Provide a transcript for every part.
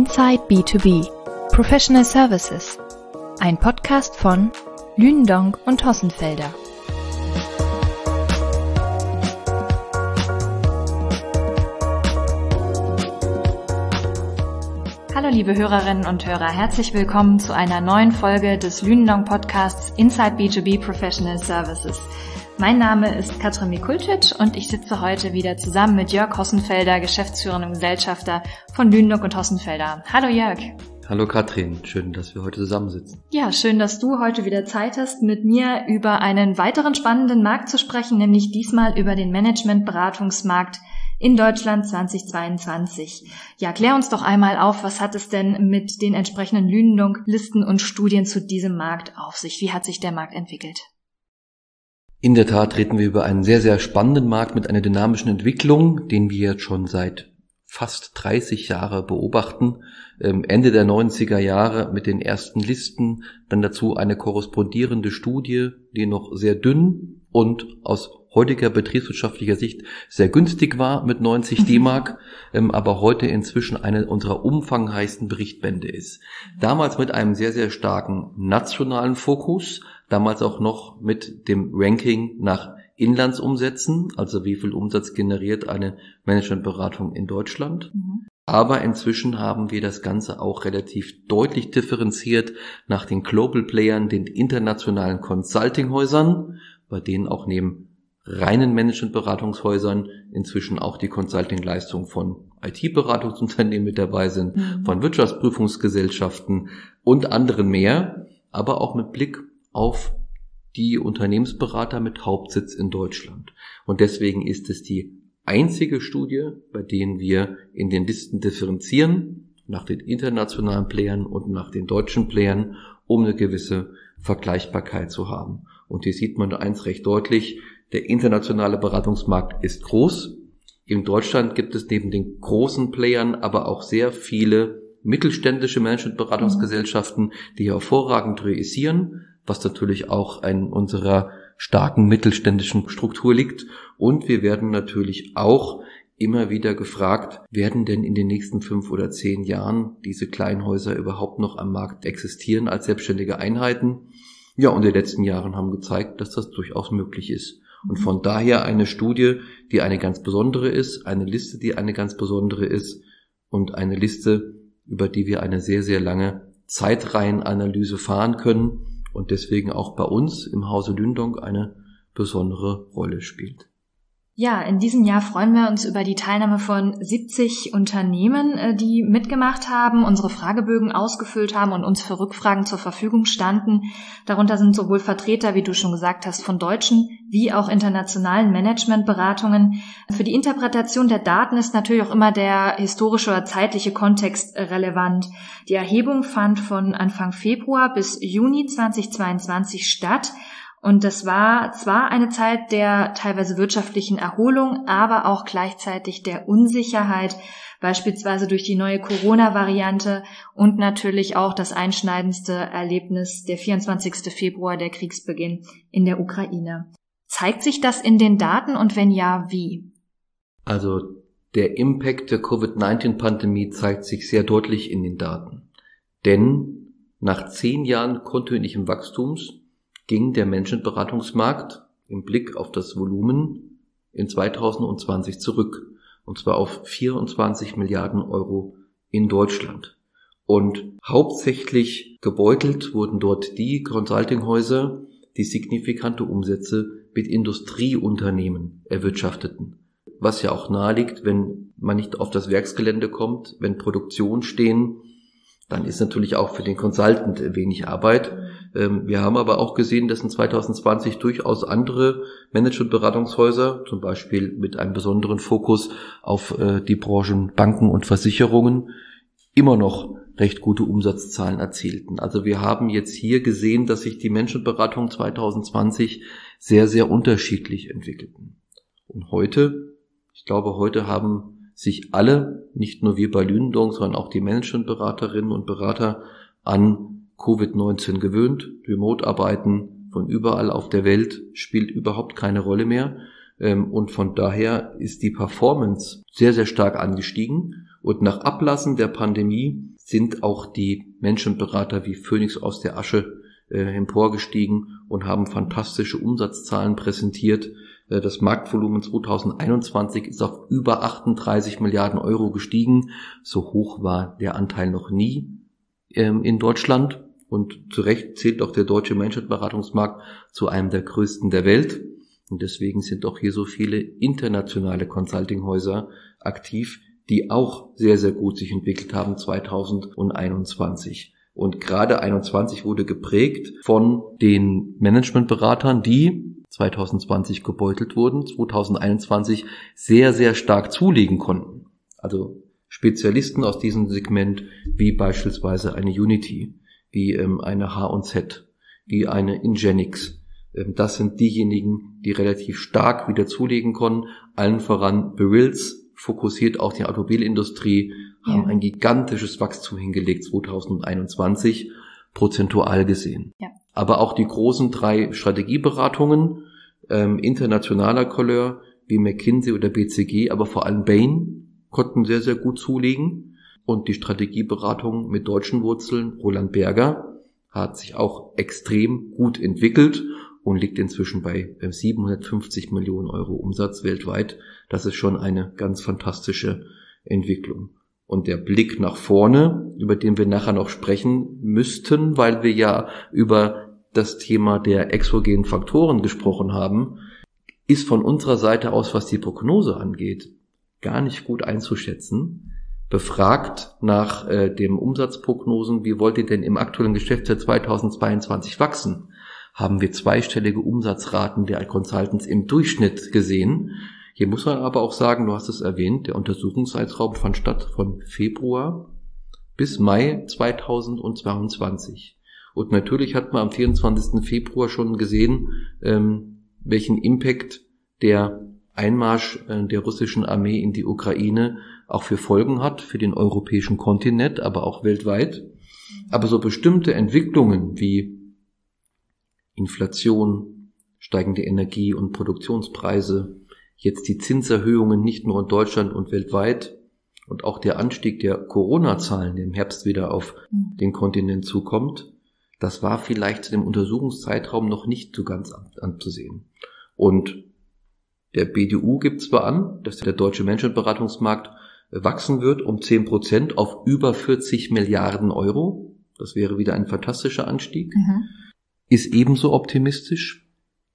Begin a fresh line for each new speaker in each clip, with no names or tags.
Inside B2B Professional Services. Ein Podcast von Lündong und Hossenfelder. Hallo liebe Hörerinnen und Hörer, herzlich willkommen zu einer neuen Folge des Lündong Podcasts Inside B2B Professional Services. Mein Name ist Katrin Mikulcic und ich sitze heute wieder zusammen mit Jörg Hossenfelder, Geschäftsführer und Gesellschafter von Lüneburg und Hossenfelder. Hallo Jörg.
Hallo Katrin, schön, dass wir heute zusammensitzen.
Ja, schön, dass du heute wieder Zeit hast, mit mir über einen weiteren spannenden Markt zu sprechen, nämlich diesmal über den Managementberatungsmarkt in Deutschland 2022. Ja, klär uns doch einmal auf, was hat es denn mit den entsprechenden Lünendung-Listen und Studien zu diesem Markt auf sich? Wie hat sich der Markt entwickelt?
In der Tat reden wir über einen sehr, sehr spannenden Markt mit einer dynamischen Entwicklung, den wir jetzt schon seit fast 30 Jahre beobachten. Ähm, Ende der 90er Jahre mit den ersten Listen, dann dazu eine korrespondierende Studie, die noch sehr dünn und aus heutiger betriebswirtschaftlicher Sicht sehr günstig war mit 90 D-Mark, ähm, aber heute inzwischen eine unserer umfangreichsten Berichtbände ist. Damals mit einem sehr, sehr starken nationalen Fokus, damals auch noch mit dem Ranking nach Inlandsumsätzen, also wie viel Umsatz generiert eine Managementberatung in Deutschland. Mhm. Aber inzwischen haben wir das Ganze auch relativ deutlich differenziert nach den Global Playern, den internationalen Consulting-Häusern, bei denen auch neben reinen Managementberatungshäusern inzwischen auch die Consulting-Leistungen von IT-Beratungsunternehmen mit dabei sind, mhm. von Wirtschaftsprüfungsgesellschaften und anderen mehr, aber auch mit Blick auf die Unternehmensberater mit Hauptsitz in Deutschland. Und deswegen ist es die einzige Studie, bei denen wir in den Listen differenzieren, nach den internationalen Playern und nach den deutschen Playern, um eine gewisse Vergleichbarkeit zu haben. Und hier sieht man eins recht deutlich, der internationale Beratungsmarkt ist groß. In Deutschland gibt es neben den großen Playern aber auch sehr viele mittelständische Managementberatungsgesellschaften, die hervorragend realisieren, was natürlich auch in unserer starken mittelständischen Struktur liegt. Und wir werden natürlich auch immer wieder gefragt, werden denn in den nächsten fünf oder zehn Jahren diese Kleinhäuser überhaupt noch am Markt existieren als selbstständige Einheiten? Ja, und die letzten Jahren haben gezeigt, dass das durchaus möglich ist. Und von daher eine Studie, die eine ganz besondere ist, eine Liste, die eine ganz besondere ist und eine Liste, über die wir eine sehr, sehr lange Zeitreihenanalyse fahren können und deswegen auch bei uns im Hause Lündong eine besondere Rolle spielt.
Ja, in diesem Jahr freuen wir uns über die Teilnahme von 70 Unternehmen, äh, die mitgemacht haben, unsere Fragebögen ausgefüllt haben und uns für Rückfragen zur Verfügung standen. Darunter sind sowohl Vertreter, wie du schon gesagt hast, von deutschen wie auch internationalen Managementberatungen. Für die Interpretation der Daten ist natürlich auch immer der historische oder zeitliche Kontext relevant. Die Erhebung fand von Anfang Februar bis Juni 2022 statt und das war zwar eine Zeit der teilweise wirtschaftlichen Erholung, aber auch gleichzeitig der Unsicherheit, beispielsweise durch die neue Corona-Variante und natürlich auch das einschneidendste Erlebnis der 24. Februar, der Kriegsbeginn in der Ukraine. Zeigt sich das in den Daten und wenn ja, wie?
Also der Impact der Covid-19-Pandemie zeigt sich sehr deutlich in den Daten. Denn nach zehn Jahren kontinuierlichen Wachstums ging der Menschenberatungsmarkt im Blick auf das Volumen in 2020 zurück, und zwar auf 24 Milliarden Euro in Deutschland. Und hauptsächlich gebeutelt wurden dort die Consultinghäuser, die signifikante Umsätze mit Industrieunternehmen erwirtschafteten. Was ja auch naheliegt, wenn man nicht auf das Werksgelände kommt, wenn Produktion stehen, dann ist natürlich auch für den Consultant wenig Arbeit. Ähm, wir haben aber auch gesehen, dass in 2020 durchaus andere Management-Beratungshäuser, zum Beispiel mit einem besonderen Fokus auf äh, die Branchen Banken und Versicherungen, immer noch recht gute Umsatzzahlen erzielten. Also wir haben jetzt hier gesehen, dass sich die Menschenberatung 2020 sehr, sehr unterschiedlich entwickelten. Und heute, ich glaube, heute haben sich alle, nicht nur wir bei Lündong, sondern auch die Managementberaterinnen und Berater an Covid-19 gewöhnt. Remote-Arbeiten von überall auf der Welt spielt überhaupt keine Rolle mehr. Ähm, und von daher ist die Performance sehr, sehr stark angestiegen. Und nach Ablassen der Pandemie sind auch die Menschenberater wie Phoenix aus der Asche äh, emporgestiegen und haben fantastische Umsatzzahlen präsentiert. Äh, das Marktvolumen 2021 ist auf über 38 Milliarden Euro gestiegen. So hoch war der Anteil noch nie ähm, in Deutschland. Und zu Recht zählt auch der deutsche Menschenberatungsmarkt zu einem der größten der Welt. Und deswegen sind auch hier so viele internationale Consultinghäuser aktiv, die auch sehr, sehr gut sich entwickelt haben 2021. Und gerade 21 wurde geprägt von den Managementberatern, die 2020 gebeutelt wurden, 2021 sehr, sehr stark zulegen konnten. Also Spezialisten aus diesem Segment, wie beispielsweise eine Unity, wie ähm, eine H&Z, wie eine Ingenix. Ähm, das sind diejenigen, die relativ stark wieder zulegen konnten. Allen voran Berills, fokussiert auch die Automobilindustrie, ja. haben ein gigantisches Wachstum hingelegt 2021, prozentual gesehen. Ja. Aber auch die großen drei Strategieberatungen ähm, internationaler Couleur wie McKinsey oder BCG, aber vor allem Bain konnten sehr, sehr gut zulegen. Und die Strategieberatung mit deutschen Wurzeln, Roland Berger, hat sich auch extrem gut entwickelt und liegt inzwischen bei 750 Millionen Euro Umsatz weltweit. Das ist schon eine ganz fantastische Entwicklung. Und der Blick nach vorne, über den wir nachher noch sprechen müssten, weil wir ja über das Thema der exogenen Faktoren gesprochen haben, ist von unserer Seite aus, was die Prognose angeht, gar nicht gut einzuschätzen. Befragt nach äh, dem Umsatzprognosen, wie wollt ihr denn im aktuellen Geschäftsjahr 2022 wachsen? Haben wir zweistellige Umsatzraten der Consultants im Durchschnitt gesehen? Hier muss man aber auch sagen, du hast es erwähnt, der Untersuchungszeitraum fand statt von Februar bis Mai 2022. Und natürlich hat man am 24. Februar schon gesehen, ähm, welchen Impact der Einmarsch äh, der russischen Armee in die Ukraine auch für Folgen hat, für den europäischen Kontinent, aber auch weltweit. Aber so bestimmte Entwicklungen wie Inflation, steigende Energie- und Produktionspreise, jetzt die Zinserhöhungen nicht nur in Deutschland und weltweit und auch der Anstieg der Corona-Zahlen, der im Herbst wieder auf mhm. den Kontinent zukommt, das war vielleicht zu dem Untersuchungszeitraum noch nicht so ganz anzusehen. Und der BDU gibt zwar an, dass der deutsche Menschenberatungsmarkt wachsen wird um 10 Prozent auf über 40 Milliarden Euro. Das wäre wieder ein fantastischer Anstieg. Mhm. Ist ebenso optimistisch,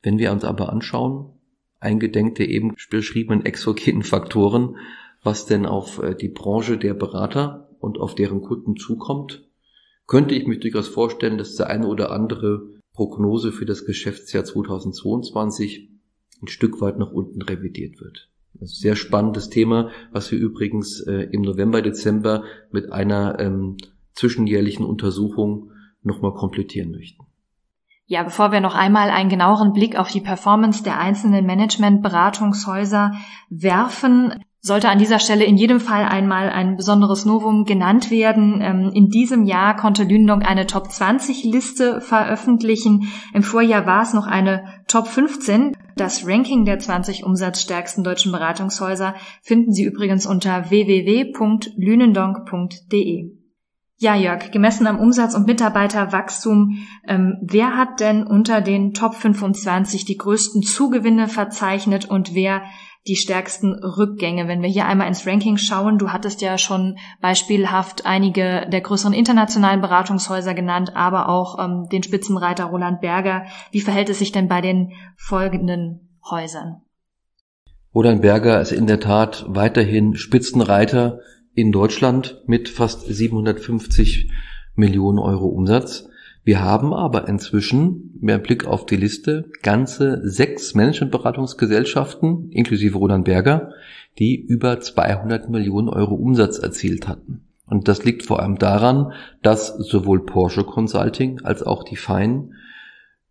wenn wir uns aber anschauen, eingedenk der eben beschriebenen exogenen Faktoren, was denn auf äh, die Branche der Berater und auf deren Kunden zukommt, könnte ich mich durchaus vorstellen, dass der eine oder andere Prognose für das Geschäftsjahr 2022 ein Stück weit nach unten revidiert wird. Sehr spannendes Thema, was wir übrigens äh, im November, Dezember mit einer ähm, zwischenjährlichen Untersuchung nochmal komplettieren möchten.
Ja, bevor wir noch einmal einen genaueren Blick auf die Performance der einzelnen Management-Beratungshäuser werfen, sollte an dieser Stelle in jedem Fall einmal ein besonderes Novum genannt werden. Ähm, in diesem Jahr konnte Lündong eine Top 20 Liste veröffentlichen. Im Vorjahr war es noch eine Top 15. Das Ranking der 20 umsatzstärksten deutschen Beratungshäuser finden Sie übrigens unter www.lünendonk.de. Ja, Jörg, gemessen am Umsatz und Mitarbeiterwachstum, ähm, wer hat denn unter den Top 25 die größten Zugewinne verzeichnet und wer die stärksten Rückgänge? Wenn wir hier einmal ins Ranking schauen, du hattest ja schon beispielhaft einige der größeren internationalen Beratungshäuser genannt, aber auch ähm, den Spitzenreiter Roland Berger. Wie verhält es sich denn bei den folgenden Häusern?
Roland Berger ist in der Tat weiterhin Spitzenreiter in Deutschland mit fast 750 Millionen Euro Umsatz. Wir haben aber inzwischen, mehr Blick auf die Liste, ganze sechs Managementberatungsgesellschaften, inklusive Roland Berger, die über 200 Millionen Euro Umsatz erzielt hatten. Und das liegt vor allem daran, dass sowohl Porsche Consulting als auch die Fein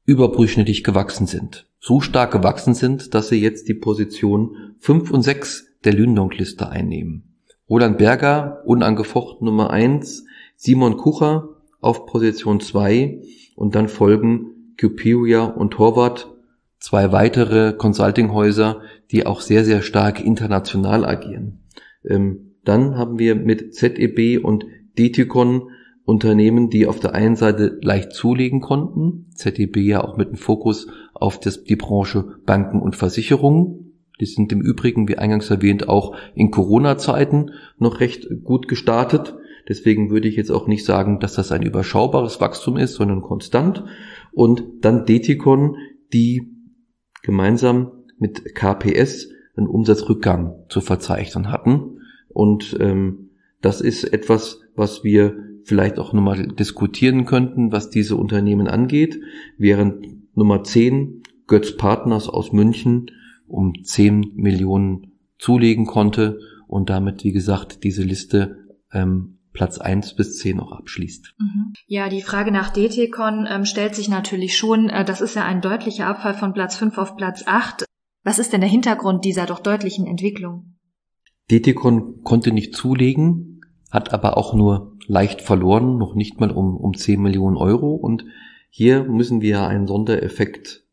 überdurchschnittlich gewachsen sind. So stark gewachsen sind, dass sie jetzt die Position 5 und 6 der Lündong-Liste einnehmen. Roland Berger, unangefochten Nummer eins, Simon Kucher auf Position zwei und dann folgen Cuperia und Torwart, zwei weitere Consultinghäuser, die auch sehr, sehr stark international agieren. Ähm, dann haben wir mit ZEB und Detikon Unternehmen, die auf der einen Seite leicht zulegen konnten, ZDB ja auch mit dem Fokus auf das, die Branche Banken und Versicherungen. Die sind im Übrigen, wie eingangs erwähnt, auch in Corona-Zeiten noch recht gut gestartet. Deswegen würde ich jetzt auch nicht sagen, dass das ein überschaubares Wachstum ist, sondern konstant. Und dann Detikon, die gemeinsam mit KPS einen Umsatzrückgang zu verzeichnen hatten. Und ähm, das ist etwas, was wir vielleicht auch nochmal diskutieren könnten, was diese Unternehmen angeht, während Nummer 10 Götz Partners aus München um 10 Millionen zulegen konnte und damit, wie gesagt, diese Liste ähm, Platz 1 bis 10 auch abschließt.
Mhm. Ja, die Frage nach DTCon ähm, stellt sich natürlich schon. Äh, das ist ja ein deutlicher Abfall von Platz 5 auf Platz 8. Was ist denn der Hintergrund dieser doch deutlichen Entwicklung?
DTCon konnte nicht zulegen, hat aber auch nur leicht verloren, noch nicht mal um, um 10 Millionen Euro. Und hier müssen wir einen Sondereffekt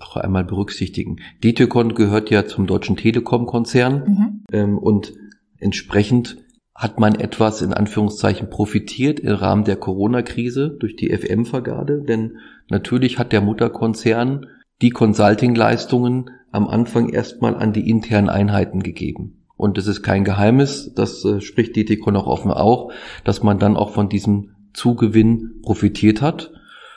auch einmal berücksichtigen. DTCon gehört ja zum deutschen Telekom-Konzern mhm. ähm, und entsprechend hat man etwas in Anführungszeichen profitiert im Rahmen der Corona-Krise durch die FM-Vergabe, denn natürlich hat der Mutterkonzern die Consulting-Leistungen am Anfang erstmal an die internen Einheiten gegeben. Und es ist kein Geheimnis, das äh, spricht DTCon auch offen auch, dass man dann auch von diesem Zugewinn profitiert hat.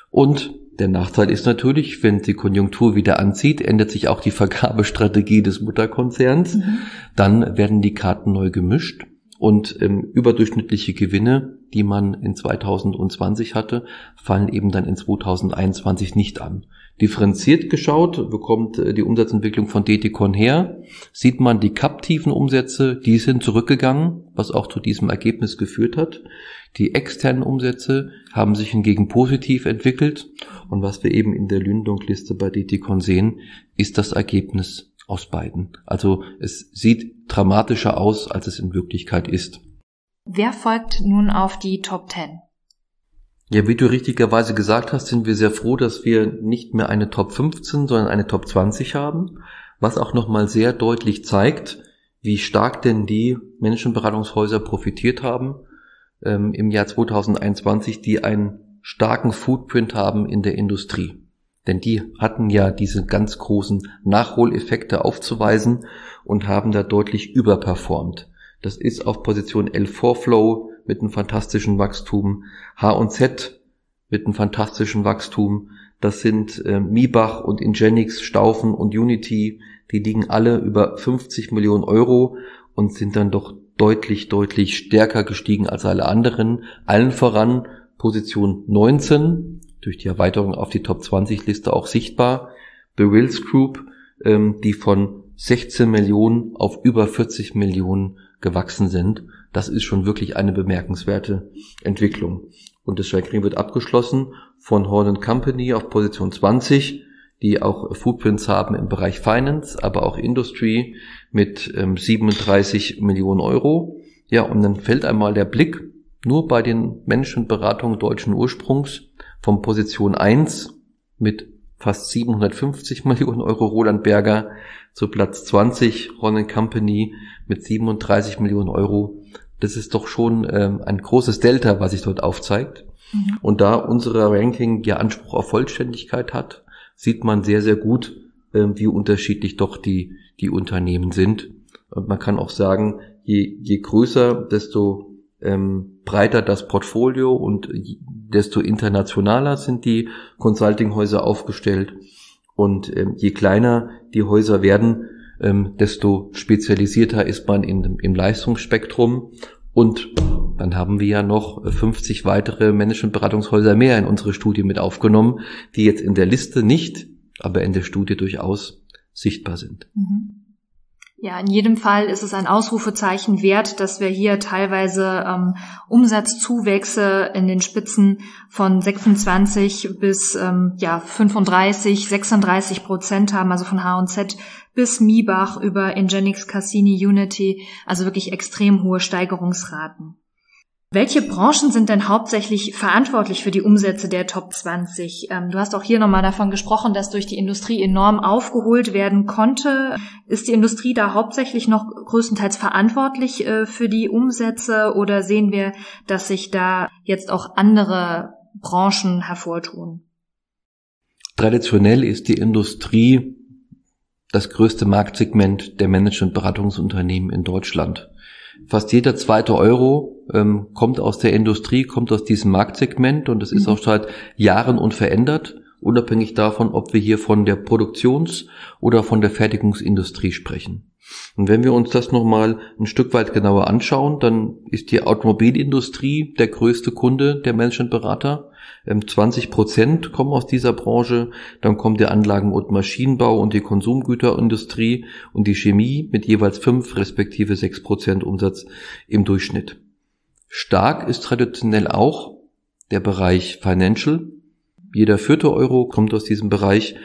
Und der Nachteil ist natürlich, wenn die Konjunktur wieder anzieht, ändert sich auch die Vergabestrategie des Mutterkonzerns. Mhm. Dann werden die Karten neu gemischt und ähm, überdurchschnittliche Gewinne, die man in 2020 hatte, fallen eben dann in 2021 nicht an. Differenziert geschaut, bekommt äh, die Umsatzentwicklung von DTCon her, sieht man die kaptiven Umsätze, die sind zurückgegangen, was auch zu diesem Ergebnis geführt hat. Die externen Umsätze haben sich hingegen positiv entwickelt und was wir eben in der Lündung-Liste bei DTCon sehen, ist das Ergebnis aus beiden. Also es sieht dramatischer aus, als es in Wirklichkeit ist.
Wer folgt nun auf die Top 10?
Ja, wie du richtigerweise gesagt hast, sind wir sehr froh, dass wir nicht mehr eine Top 15, sondern eine Top 20 haben, was auch nochmal sehr deutlich zeigt, wie stark denn die Menschenberatungshäuser profitiert haben ähm, im Jahr 2021, die einen starken Footprint haben in der Industrie. Denn die hatten ja diese ganz großen Nachholeffekte aufzuweisen und haben da deutlich überperformt. Das ist auf Position L4 Flow mit einem fantastischen Wachstum, H&Z mit einem fantastischen Wachstum. Das sind äh, Mibach und Ingenix, Staufen und Unity. Die liegen alle über 50 Millionen Euro und sind dann doch deutlich, deutlich stärker gestiegen als alle anderen. Allen voran Position 19, durch die Erweiterung auf die Top 20 Liste auch sichtbar. The Wills Group, ähm, die von 16 Millionen auf über 40 Millionen gewachsen sind. Das ist schon wirklich eine bemerkenswerte Entwicklung. Und das Ranking wird abgeschlossen von Horn Company auf Position 20, die auch Footprints haben im Bereich Finance, aber auch Industry mit ähm, 37 Millionen Euro. Ja, und dann fällt einmal der Blick nur bei den Menschenberatungen deutschen Ursprungs von Position 1 mit fast 750 Millionen Euro Roland Berger zu Platz 20 Horn Company mit 37 Millionen Euro. Das ist doch schon ähm, ein großes Delta, was sich dort aufzeigt. Mhm. Und da unser Ranking ja Anspruch auf Vollständigkeit hat, sieht man sehr, sehr gut, ähm, wie unterschiedlich doch die, die Unternehmen sind. Und man kann auch sagen, je, je größer, desto ähm, breiter das Portfolio und desto internationaler sind die Consulting-Häuser aufgestellt. Und ähm, je kleiner die Häuser werden, ähm, desto spezialisierter ist man in, im Leistungsspektrum. Und dann haben wir ja noch 50 weitere Managementberatungshäuser mehr in unsere Studie mit aufgenommen, die jetzt in der Liste nicht, aber in der Studie durchaus sichtbar sind. Mhm.
Ja, in jedem Fall ist es ein Ausrufezeichen wert, dass wir hier teilweise ähm, Umsatzzuwächse in den Spitzen von 26 bis ähm, ja 35, 36 Prozent haben, also von H&Z bis Miebach über Ingenix, Cassini, Unity, also wirklich extrem hohe Steigerungsraten. Welche Branchen sind denn hauptsächlich verantwortlich für die Umsätze der Top 20? Ähm, du hast auch hier nochmal davon gesprochen, dass durch die Industrie enorm aufgeholt werden konnte. Ist die Industrie da hauptsächlich noch größtenteils verantwortlich äh, für die Umsätze oder sehen wir, dass sich da jetzt auch andere Branchen hervortun?
Traditionell ist die Industrie das größte Marktsegment der Management-Beratungsunternehmen in Deutschland. Fast jeder zweite Euro ähm, kommt aus der Industrie, kommt aus diesem Marktsegment und es ist mhm. auch seit Jahren unverändert, unabhängig davon, ob wir hier von der Produktions- oder von der Fertigungsindustrie sprechen. Und wenn wir uns das nochmal ein Stück weit genauer anschauen, dann ist die Automobilindustrie der größte Kunde der Managementberater. 20 ähm, Prozent kommen aus dieser Branche. Dann kommt der Anlagen- und Maschinenbau und die Konsumgüterindustrie und die Chemie mit jeweils 5 respektive 6 Prozent Umsatz im Durchschnitt. Stark ist traditionell auch der Bereich Financial. Jeder vierte Euro kommt aus diesem Bereich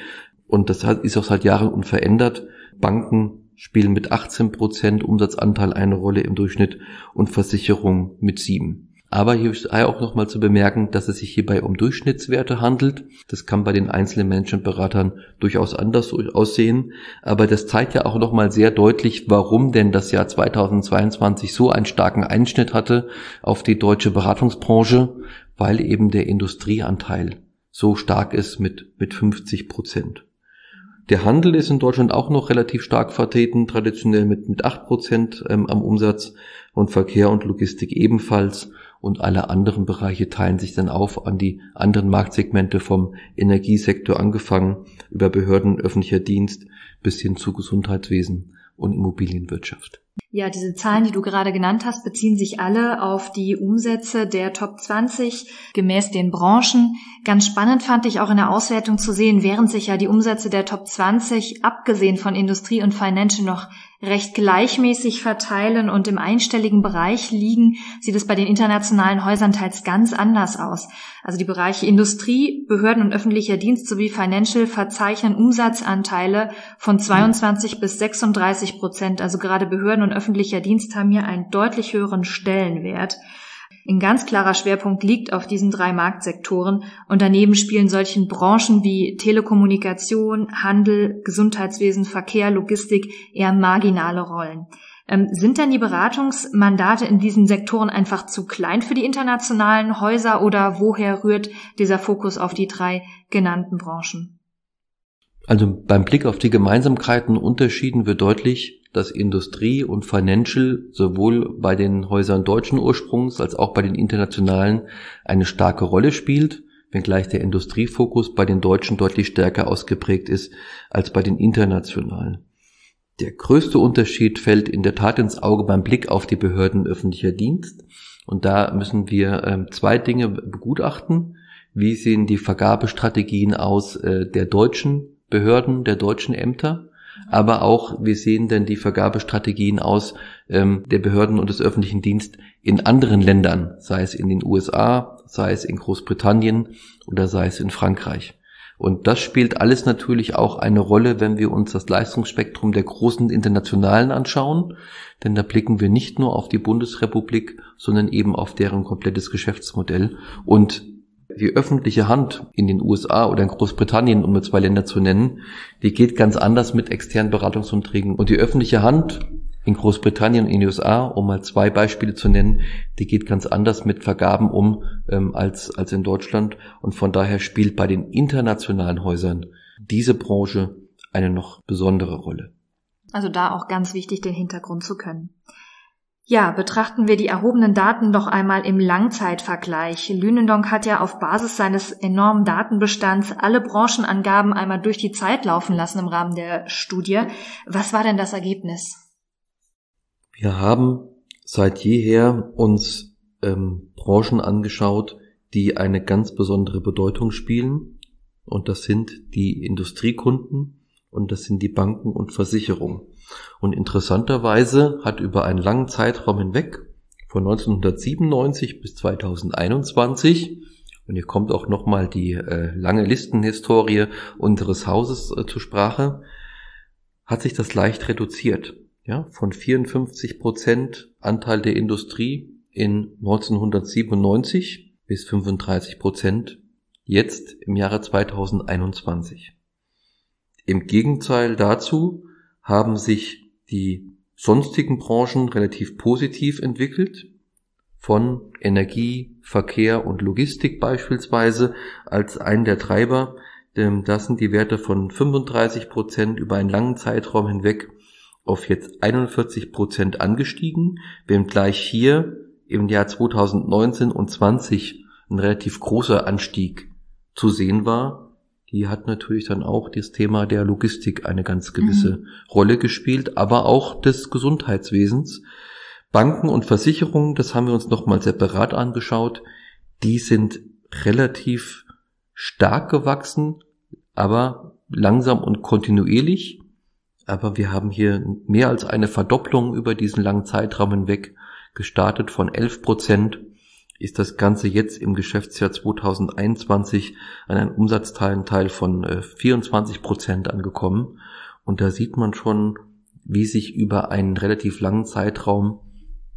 und das ist auch seit Jahren unverändert. Banken spielen mit 18 Prozent Umsatzanteil eine Rolle im Durchschnitt und Versicherung mit 7. Aber hier ist auch nochmal zu bemerken, dass es sich hierbei um Durchschnittswerte handelt. Das kann bei den einzelnen Managementberatern durchaus anders aussehen. Aber das zeigt ja auch nochmal sehr deutlich, warum denn das Jahr 2022 so einen starken Einschnitt hatte auf die deutsche Beratungsbranche, weil eben der Industrieanteil so stark ist mit, mit 50 Prozent. Der Handel ist in Deutschland auch noch relativ stark vertreten, traditionell mit, mit 8 Prozent ähm, am Umsatz und Verkehr und Logistik ebenfalls und alle anderen Bereiche teilen sich dann auf an die anderen Marktsegmente vom Energiesektor angefangen über Behörden, öffentlicher Dienst bis hin zu Gesundheitswesen und Immobilienwirtschaft.
Ja, diese Zahlen, die du gerade genannt hast, beziehen sich alle auf die Umsätze der Top 20 gemäß den Branchen. Ganz spannend fand ich auch in der Auswertung zu sehen, während sich ja die Umsätze der Top 20 abgesehen von Industrie und Financial noch recht gleichmäßig verteilen und im einstelligen Bereich liegen, sieht es bei den internationalen Häusern teils ganz anders aus. Also die Bereiche Industrie, Behörden und öffentlicher Dienst sowie Financial verzeichnen Umsatzanteile von 22 bis 36 Prozent. Also gerade Behörden und öffentlicher Dienst haben hier einen deutlich höheren Stellenwert. Ein ganz klarer Schwerpunkt liegt auf diesen drei Marktsektoren und daneben spielen solchen Branchen wie Telekommunikation, Handel, Gesundheitswesen, Verkehr, Logistik eher marginale Rollen. Ähm, sind denn die Beratungsmandate in diesen Sektoren einfach zu klein für die internationalen Häuser oder woher rührt dieser Fokus auf die drei genannten Branchen?
Also beim Blick auf die Gemeinsamkeiten unterschieden wird deutlich, dass Industrie und Financial sowohl bei den Häusern deutschen Ursprungs als auch bei den internationalen eine starke Rolle spielt, wenngleich der Industriefokus bei den Deutschen deutlich stärker ausgeprägt ist als bei den internationalen. Der größte Unterschied fällt in der Tat ins Auge beim Blick auf die Behörden öffentlicher Dienst. Und da müssen wir äh, zwei Dinge begutachten. Wie sehen die Vergabestrategien aus äh, der deutschen Behörden, der deutschen Ämter? Aber auch, wie sehen denn die Vergabestrategien aus ähm, der Behörden und des öffentlichen Dienstes in anderen Ländern, sei es in den USA, sei es in Großbritannien oder sei es in Frankreich. Und das spielt alles natürlich auch eine Rolle, wenn wir uns das Leistungsspektrum der großen Internationalen anschauen, denn da blicken wir nicht nur auf die Bundesrepublik, sondern eben auf deren komplettes Geschäftsmodell. Und die öffentliche Hand in den USA oder in Großbritannien, um nur zwei Länder zu nennen, die geht ganz anders mit externen Beratungsumträgen. Und die öffentliche Hand in Großbritannien und in den USA, um mal zwei Beispiele zu nennen, die geht ganz anders mit Vergaben um ähm, als, als in Deutschland. Und von daher spielt bei den internationalen Häusern diese Branche eine noch besondere Rolle.
Also da auch ganz wichtig, den Hintergrund zu können. Ja, betrachten wir die erhobenen Daten doch einmal im Langzeitvergleich. Lünendonk hat ja auf Basis seines enormen Datenbestands alle Branchenangaben einmal durch die Zeit laufen lassen im Rahmen der Studie. Was war denn das Ergebnis?
Wir haben seit jeher uns ähm, Branchen angeschaut, die eine ganz besondere Bedeutung spielen. Und das sind die Industriekunden und das sind die Banken und Versicherungen. Und interessanterweise hat über einen langen Zeitraum hinweg, von 1997 bis 2021, und hier kommt auch nochmal die äh, lange Listenhistorie unseres Hauses äh, zur Sprache, hat sich das leicht reduziert. Ja, von 54 Prozent Anteil der Industrie in 1997 bis 35 Prozent jetzt im Jahre 2021. Im Gegenteil dazu haben sich die sonstigen Branchen relativ positiv entwickelt, von Energie, Verkehr und Logistik beispielsweise als einen der Treiber. Da sind die Werte von 35 Prozent über einen langen Zeitraum hinweg auf jetzt 41 Prozent angestiegen, wenngleich hier im Jahr 2019 und 20 ein relativ großer Anstieg zu sehen war. Die hat natürlich dann auch das Thema der Logistik eine ganz gewisse mhm. Rolle gespielt, aber auch des Gesundheitswesens. Banken und Versicherungen, das haben wir uns nochmal separat angeschaut, die sind relativ stark gewachsen, aber langsam und kontinuierlich. Aber wir haben hier mehr als eine Verdopplung über diesen langen Zeitraum hinweg gestartet von 11 Prozent ist das Ganze jetzt im Geschäftsjahr 2021 an einem Umsatzteilenteil von 24 äh, Prozent angekommen. Und da sieht man schon, wie sich über einen relativ langen Zeitraum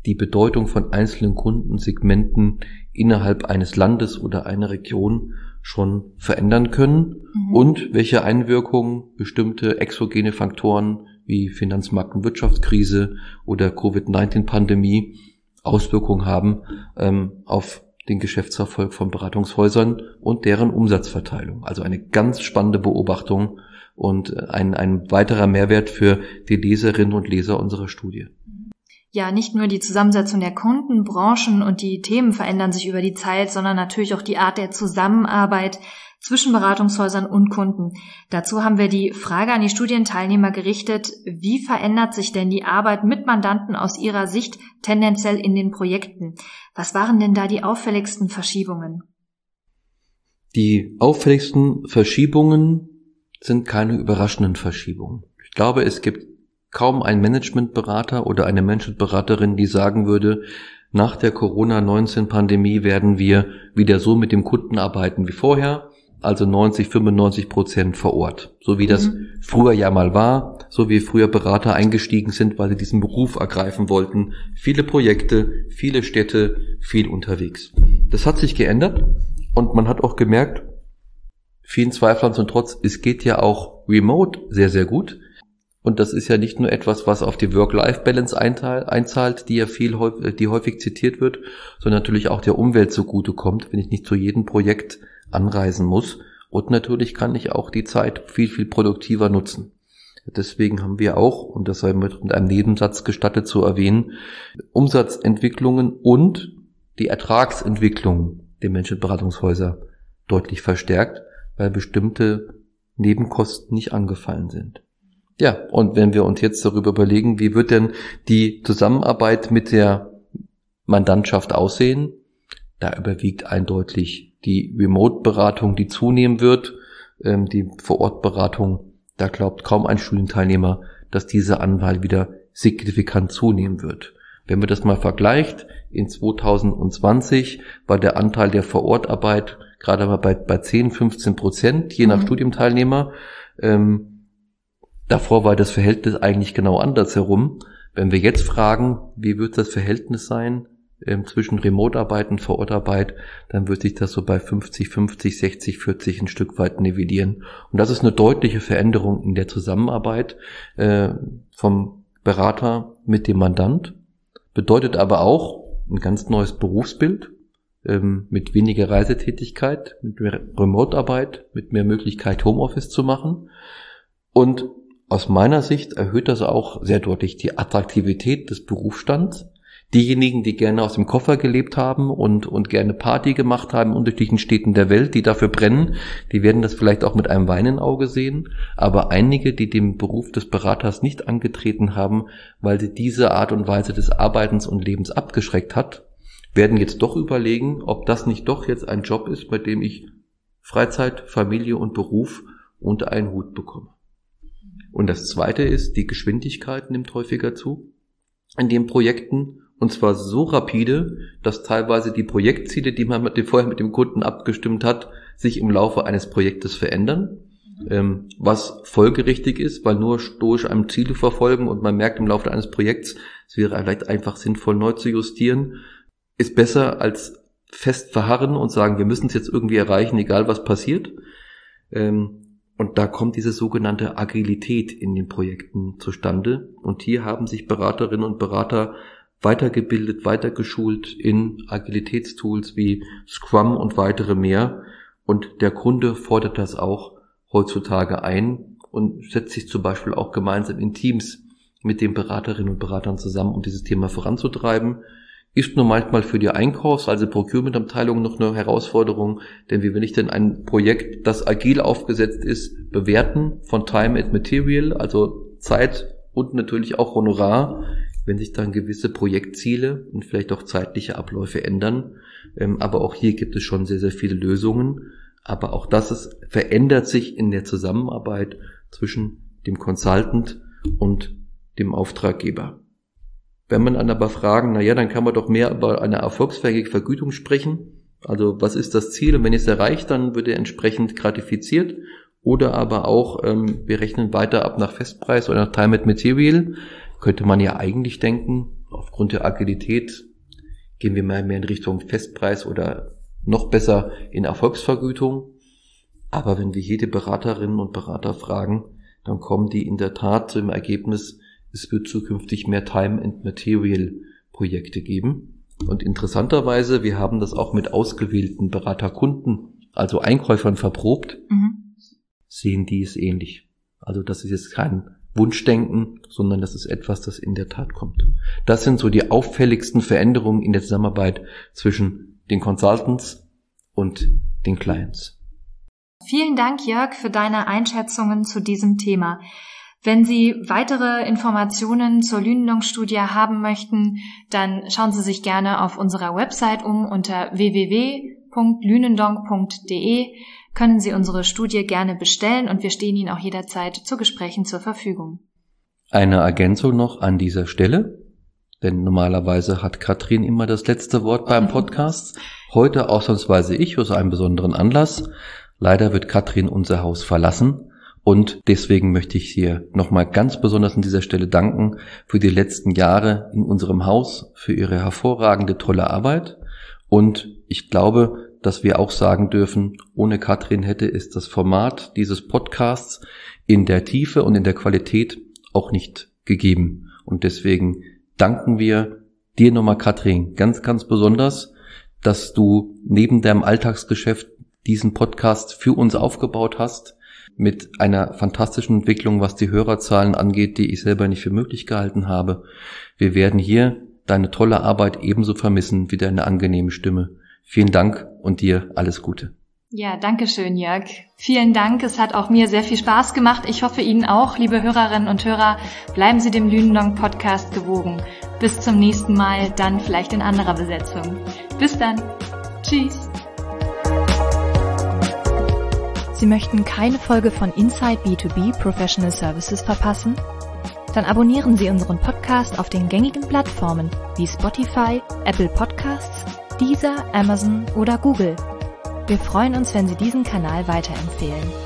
die Bedeutung von einzelnen Kundensegmenten innerhalb eines Landes oder einer Region schon verändern können mhm. und welche Einwirkungen bestimmte exogene Faktoren wie Finanzmarkt- und Wirtschaftskrise oder Covid-19-Pandemie Auswirkungen haben ähm, auf den Geschäftserfolg von Beratungshäusern und deren Umsatzverteilung. Also eine ganz spannende Beobachtung und äh, ein, ein weiterer Mehrwert für die Leserinnen und Leser unserer Studie.
Ja, nicht nur die Zusammensetzung der Kunden, Branchen und die Themen verändern sich über die Zeit, sondern natürlich auch die Art der Zusammenarbeit, zwischen Beratungshäusern und Kunden. Dazu haben wir die Frage an die Studienteilnehmer gerichtet, wie verändert sich denn die Arbeit mit Mandanten aus ihrer Sicht tendenziell in den Projekten? Was waren denn da die auffälligsten Verschiebungen?
Die auffälligsten Verschiebungen sind keine überraschenden Verschiebungen. Ich glaube, es gibt kaum einen Managementberater oder eine Managementberaterin, die sagen würde, nach der Corona-19-Pandemie werden wir wieder so mit dem Kunden arbeiten wie vorher also 90, 95 Prozent vor Ort. So wie das mhm. früher ja mal war, so wie früher Berater eingestiegen sind, weil sie diesen Beruf ergreifen wollten. Viele Projekte, viele Städte, viel unterwegs. Das hat sich geändert und man hat auch gemerkt, vielen Zweiflern zum Trotz, es geht ja auch remote sehr, sehr gut. Und das ist ja nicht nur etwas, was auf die Work-Life-Balance einzahlt, die ja viel, die häufig zitiert wird, sondern natürlich auch der Umwelt zugutekommt, wenn ich nicht zu jedem Projekt anreisen muss. Und natürlich kann ich auch die Zeit viel, viel produktiver nutzen. Deswegen haben wir auch, und das sei mit einem Nebensatz gestattet zu erwähnen, Umsatzentwicklungen und die Ertragsentwicklung der Menschenberatungshäuser deutlich verstärkt, weil bestimmte Nebenkosten nicht angefallen sind. Ja, und wenn wir uns jetzt darüber überlegen, wie wird denn die Zusammenarbeit mit der Mandantschaft aussehen, da überwiegt eindeutig die Remote-Beratung, die zunehmen wird, ähm, die Vor-Ort-Beratung, da glaubt kaum ein Studienteilnehmer, dass diese Anwahl wieder signifikant zunehmen wird. Wenn man das mal vergleicht, in 2020 war der Anteil der Vorortarbeit gerade mal bei, bei 10, 15 Prozent, je nach mhm. Studienteilnehmer. Ähm, davor war das Verhältnis eigentlich genau andersherum. Wenn wir jetzt fragen, wie wird das Verhältnis sein, ähm, zwischen Remote-Arbeit und Vorortarbeit, dann wird sich das so bei 50, 50, 60, 40 ein Stück weit nivellieren. Und das ist eine deutliche Veränderung in der Zusammenarbeit äh, vom Berater mit dem Mandant. Bedeutet aber auch ein ganz neues Berufsbild ähm, mit weniger Reisetätigkeit, mit mehr Remote-Arbeit, mit mehr Möglichkeit Homeoffice zu machen. Und aus meiner Sicht erhöht das auch sehr deutlich die Attraktivität des Berufsstands Diejenigen, die gerne aus dem Koffer gelebt haben und, und gerne Party gemacht haben in unterschiedlichen Städten der Welt, die dafür brennen, die werden das vielleicht auch mit einem weinen Auge sehen. Aber einige, die dem Beruf des Beraters nicht angetreten haben, weil sie diese Art und Weise des Arbeitens und Lebens abgeschreckt hat, werden jetzt doch überlegen, ob das nicht doch jetzt ein Job ist, bei dem ich Freizeit, Familie und Beruf unter einen Hut bekomme. Und das zweite ist, die Geschwindigkeit nimmt häufiger zu in den Projekten und zwar so rapide, dass teilweise die Projektziele, die man mit dem, vorher mit dem Kunden abgestimmt hat, sich im Laufe eines Projektes verändern. Ähm, was folgerichtig ist, weil nur stoisch einem Ziele verfolgen und man merkt im Laufe eines Projekts, es wäre vielleicht einfach sinnvoll neu zu justieren. ist besser als fest verharren und sagen, wir müssen es jetzt irgendwie erreichen, egal was passiert. Ähm, und da kommt diese sogenannte Agilität in den Projekten zustande. Und hier haben sich Beraterinnen und Berater weitergebildet, weitergeschult in Agilitätstools wie Scrum und weitere mehr. Und der Kunde fordert das auch heutzutage ein und setzt sich zum Beispiel auch gemeinsam in Teams mit den Beraterinnen und Beratern zusammen, um dieses Thema voranzutreiben. Ist nur manchmal für die Einkaufs-, also Procurement-Abteilung noch eine Herausforderung, denn wie will ich denn ein Projekt, das agil aufgesetzt ist, bewerten von Time and Material, also Zeit und natürlich auch Honorar, wenn sich dann gewisse Projektziele und vielleicht auch zeitliche Abläufe ändern. Ähm, aber auch hier gibt es schon sehr, sehr viele Lösungen. Aber auch das ist, verändert sich in der Zusammenarbeit zwischen dem Consultant und dem Auftraggeber. Wenn man dann aber fragen, na ja, dann kann man doch mehr über eine erfolgsfähige Vergütung sprechen. Also was ist das Ziel? Und wenn es erreicht, dann wird er entsprechend gratifiziert. Oder aber auch, ähm, wir rechnen weiter ab nach Festpreis oder nach Time and Material. Könnte man ja eigentlich denken, aufgrund der Agilität gehen wir mehr, mehr in Richtung Festpreis oder noch besser in Erfolgsvergütung. Aber wenn wir jede Beraterinnen und Berater fragen, dann kommen die in der Tat zu dem Ergebnis, es wird zukünftig mehr Time and Material Projekte geben. Und interessanterweise, wir haben das auch mit ausgewählten Beraterkunden, also Einkäufern verprobt, mhm. sehen die es ähnlich. Also das ist jetzt kein Wunschdenken, sondern das ist etwas, das in der Tat kommt. Das sind so die auffälligsten Veränderungen in der Zusammenarbeit zwischen den Consultants und den Clients.
Vielen Dank, Jörg, für deine Einschätzungen zu diesem Thema. Wenn Sie weitere Informationen zur Lünendonk-Studie haben möchten, dann schauen Sie sich gerne auf unserer Website um unter www.lünendonk.de können Sie unsere Studie gerne bestellen und wir stehen Ihnen auch jederzeit zu Gesprächen zur Verfügung.
Eine Ergänzung noch an dieser Stelle, denn normalerweise hat Katrin immer das letzte Wort beim Podcast. Heute ausnahmsweise ich aus einem besonderen Anlass. Leider wird Katrin unser Haus verlassen. Und deswegen möchte ich hier nochmal ganz besonders an dieser Stelle danken für die letzten Jahre in unserem Haus, für Ihre hervorragende, tolle Arbeit. Und ich glaube, dass wir auch sagen dürfen, ohne Katrin hätte es das Format dieses Podcasts in der Tiefe und in der Qualität auch nicht gegeben. Und deswegen danken wir dir nochmal, Katrin, ganz, ganz besonders, dass du neben deinem Alltagsgeschäft diesen Podcast für uns aufgebaut hast mit einer fantastischen Entwicklung, was die Hörerzahlen angeht, die ich selber nicht für möglich gehalten habe. Wir werden hier deine tolle Arbeit ebenso vermissen wie deine angenehme Stimme. Vielen Dank und dir alles Gute.
Ja, danke schön, Jörg. Vielen Dank. Es hat auch mir sehr viel Spaß gemacht. Ich hoffe Ihnen auch, liebe Hörerinnen und Hörer. Bleiben Sie dem Lünendong Podcast gewogen. Bis zum nächsten Mal, dann vielleicht in anderer Besetzung. Bis dann. Tschüss. Sie möchten keine Folge von Inside B2B Professional Services verpassen? Dann abonnieren Sie unseren Podcast auf den gängigen Plattformen wie Spotify, Apple Podcasts, Deezer, Amazon oder Google. Wir freuen uns, wenn Sie diesen Kanal weiterempfehlen.